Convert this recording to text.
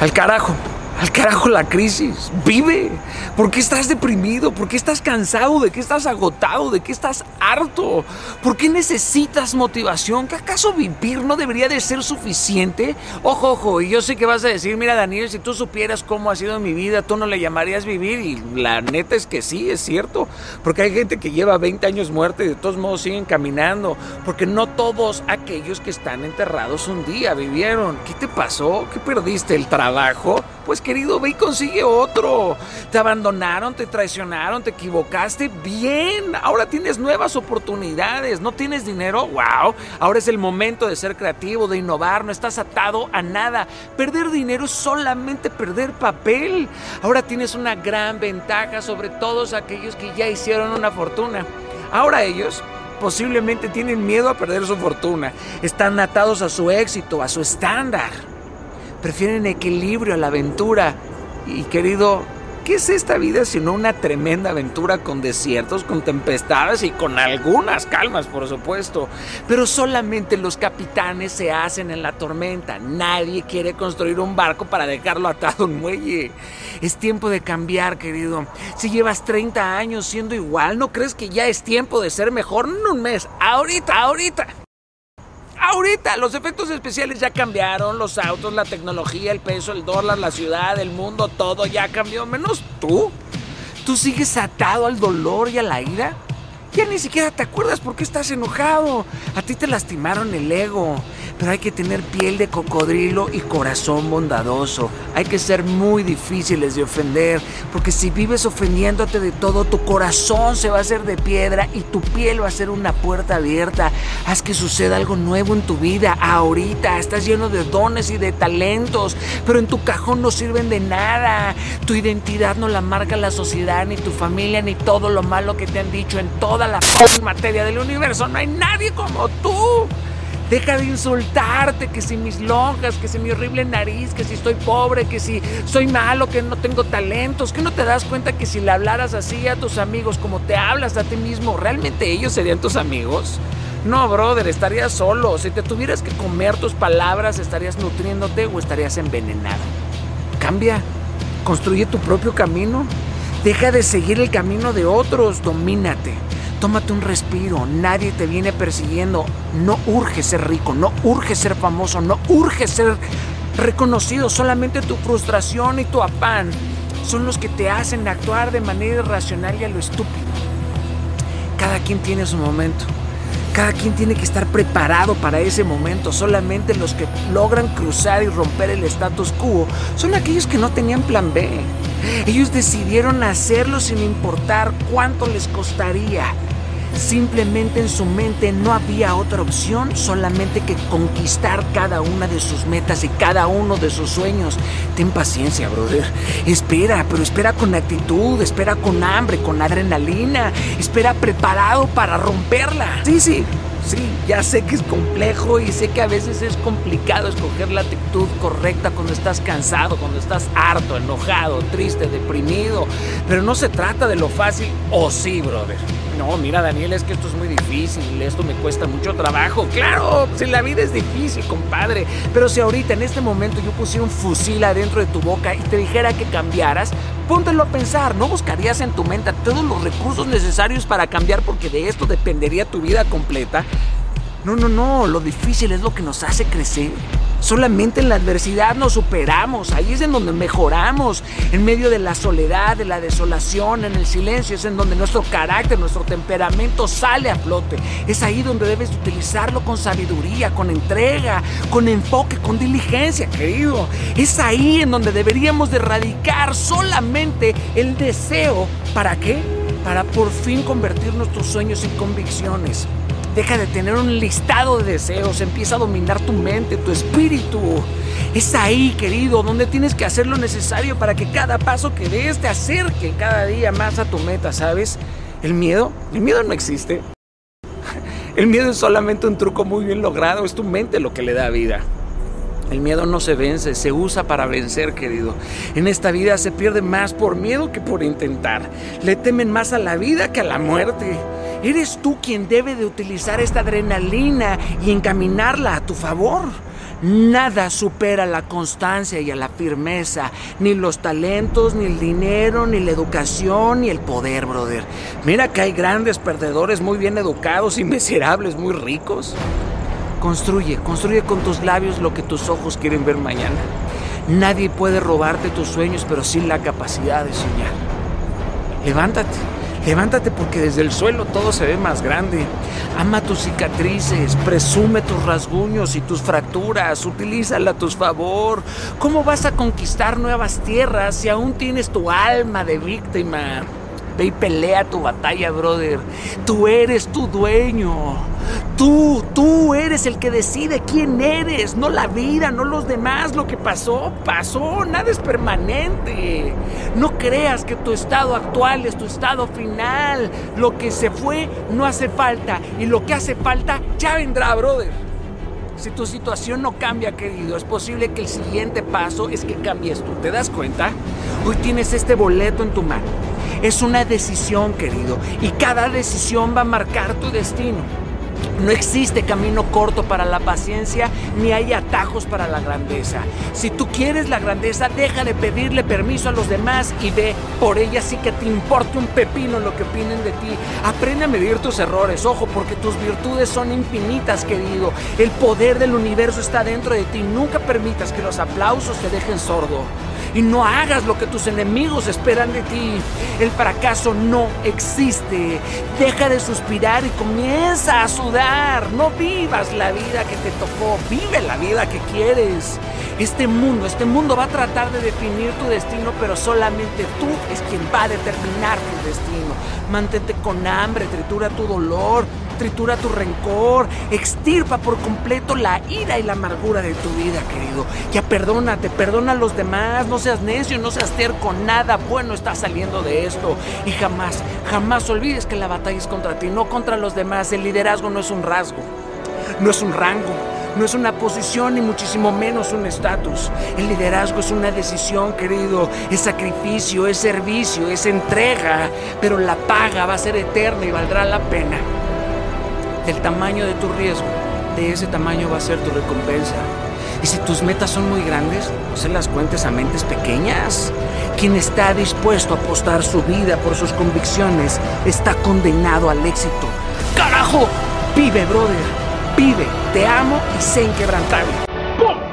Al carajo. Al carajo la crisis. Vive. ¿Por qué estás deprimido? ¿Por qué estás cansado? ¿De qué estás agotado? ¿De qué estás harto? ¿Por qué necesitas motivación? ¿Que acaso vivir no debería de ser suficiente? Ojo, ojo, y yo sé que vas a decir, mira Daniel, si tú supieras cómo ha sido mi vida, tú no le llamarías vivir. Y la neta es que sí, es cierto. Porque hay gente que lleva 20 años muerta y de todos modos siguen caminando. Porque no todos aquellos que están enterrados un día vivieron. ¿Qué te pasó? ¿Qué perdiste? ¿El trabajo? Pues querido, ve y consigue otro. Te abandonaron, te traicionaron, te equivocaste. Bien, ahora tienes nuevas oportunidades. No tienes dinero, wow. Ahora es el momento de ser creativo, de innovar. No estás atado a nada. Perder dinero es solamente perder papel. Ahora tienes una gran ventaja sobre todos aquellos que ya hicieron una fortuna. Ahora ellos posiblemente tienen miedo a perder su fortuna. Están atados a su éxito, a su estándar prefieren equilibrio a la aventura. Y querido, ¿qué es esta vida sino una tremenda aventura con desiertos, con tempestades y con algunas calmas, por supuesto? Pero solamente los capitanes se hacen en la tormenta. Nadie quiere construir un barco para dejarlo atado a un muelle. Es tiempo de cambiar, querido. Si llevas 30 años siendo igual, ¿no crees que ya es tiempo de ser mejor en un mes? Ahorita, ahorita. Ahorita los efectos especiales ya cambiaron, los autos, la tecnología, el peso, el dólar, la ciudad, el mundo, todo ya cambió, menos tú. ¿Tú sigues atado al dolor y a la ira? Ya ni siquiera te acuerdas por qué estás enojado. A ti te lastimaron el ego. Pero hay que tener piel de cocodrilo y corazón bondadoso. Hay que ser muy difíciles de ofender. Porque si vives ofendiéndote de todo, tu corazón se va a hacer de piedra y tu piel va a ser una puerta abierta. Haz que suceda algo nuevo en tu vida. Ahorita estás lleno de dones y de talentos. Pero en tu cajón no sirven de nada. Tu identidad no la marca la sociedad, ni tu familia, ni todo lo malo que te han dicho en todo la materia del universo. No hay nadie como tú. Deja de insultarte, que si mis lonjas, que si mi horrible nariz, que si estoy pobre, que si soy malo, que no tengo talentos, que no te das cuenta que si le hablaras así a tus amigos como te hablas a ti mismo, ¿realmente ellos serían tus amigos? No, brother, estarías solo. Si te tuvieras que comer tus palabras, estarías nutriéndote o estarías envenenado. Cambia, construye tu propio camino. Deja de seguir el camino de otros, domínate. Tómate un respiro, nadie te viene persiguiendo. No urge ser rico, no urge ser famoso, no urge ser reconocido. Solamente tu frustración y tu afán son los que te hacen actuar de manera irracional y a lo estúpido. Cada quien tiene su momento. Cada quien tiene que estar preparado para ese momento. Solamente los que logran cruzar y romper el status quo son aquellos que no tenían plan B. Ellos decidieron hacerlo sin importar cuánto les costaría. Simplemente en su mente no había otra opción, solamente que conquistar cada una de sus metas y cada uno de sus sueños. Ten paciencia, brother. Espera, pero espera con actitud, espera con hambre, con adrenalina, espera preparado para romperla. Sí, sí, Sí, ya sé que es complejo y sé que a veces es complicado escoger la actitud correcta cuando estás cansado, cuando estás harto, enojado, triste, deprimido. Pero no se trata de lo fácil, o sí, brother. No, mira, Daniel, es que esto es muy difícil, esto me cuesta mucho trabajo. Claro, si la vida es difícil, compadre. Pero si ahorita, en este momento, yo pusiera un fusil adentro de tu boca y te dijera que cambiaras, póntelo a pensar, ¿no buscarías en tu mente todos los recursos necesarios para cambiar porque de esto dependería tu vida completa? No, no, no, lo difícil es lo que nos hace crecer. Solamente en la adversidad nos superamos, ahí es en donde mejoramos, en medio de la soledad, de la desolación, en el silencio, es en donde nuestro carácter, nuestro temperamento sale a flote. Es ahí donde debes utilizarlo con sabiduría, con entrega, con enfoque, con diligencia, querido. Es ahí en donde deberíamos de erradicar solamente el deseo. ¿Para qué? Para por fin convertir nuestros sueños en convicciones. Deja de tener un listado de deseos, empieza a dominar tu mente, tu espíritu. Es ahí, querido, donde tienes que hacer lo necesario para que cada paso que des te acerque cada día más a tu meta, ¿sabes? El miedo, el miedo no existe. El miedo es solamente un truco muy bien logrado, es tu mente lo que le da vida. El miedo no se vence, se usa para vencer, querido. En esta vida se pierde más por miedo que por intentar. Le temen más a la vida que a la muerte. Eres tú quien debe de utilizar esta adrenalina y encaminarla a tu favor. Nada supera la constancia y a la firmeza, ni los talentos, ni el dinero, ni la educación, ni el poder, brother. Mira que hay grandes perdedores muy bien educados y miserables muy ricos. Construye, construye con tus labios lo que tus ojos quieren ver mañana. Nadie puede robarte tus sueños, pero sí la capacidad de soñar. Levántate. Levántate porque desde el suelo todo se ve más grande. Ama tus cicatrices, presume tus rasguños y tus fracturas, utilízala a tu favor. ¿Cómo vas a conquistar nuevas tierras si aún tienes tu alma de víctima? Ve y pelea tu batalla, brother. Tú eres tu dueño. Tú, tú eres el que decide quién eres, no la vida, no los demás. Lo que pasó, pasó, nada es permanente. No creas que tu estado actual es tu estado final. Lo que se fue no hace falta y lo que hace falta ya vendrá, brother. Si tu situación no cambia, querido, es posible que el siguiente paso es que cambies tú. ¿Te das cuenta? Hoy tienes este boleto en tu mano. Es una decisión, querido, y cada decisión va a marcar tu destino. No existe camino corto para la paciencia, ni hay atajos para la grandeza. Si tú quieres la grandeza, deja de pedirle permiso a los demás y ve por ella sí que te importe un pepino lo que opinen de ti. Aprende a medir tus errores, ojo, porque tus virtudes son infinitas, querido. El poder del universo está dentro de ti. Nunca permitas que los aplausos te dejen sordo y no hagas lo que tus enemigos esperan de ti. El fracaso no existe. Deja de suspirar y comienza a sudar. No vivas la vida que te tocó, vive la vida que quieres. Este mundo, este mundo va a tratar de definir tu destino, pero solamente tú es quien va a determinar tu destino. Mantente con hambre, tritura tu dolor, tritura tu rencor, extirpa por completo la ira y la amargura de tu vida, querido. Ya perdónate, perdona a los demás, no seas necio, no seas terco, nada bueno está saliendo de esto. Y jamás, jamás olvides que la batalla es contra ti, no contra los demás. El liderazgo no es un rasgo, no es un rango. No es una posición ni muchísimo menos un estatus. El liderazgo es una decisión, querido. Es sacrificio, es servicio, es entrega. Pero la paga va a ser eterna y valdrá la pena del tamaño de tu riesgo, de ese tamaño va a ser tu recompensa. Y si tus metas son muy grandes, no se las cuentes a mentes pequeñas. Quien está dispuesto a apostar su vida por sus convicciones está condenado al éxito. ¡Carajo! Vive, brother. Vive. Te amo y sé inquebrantable. ¡Pum!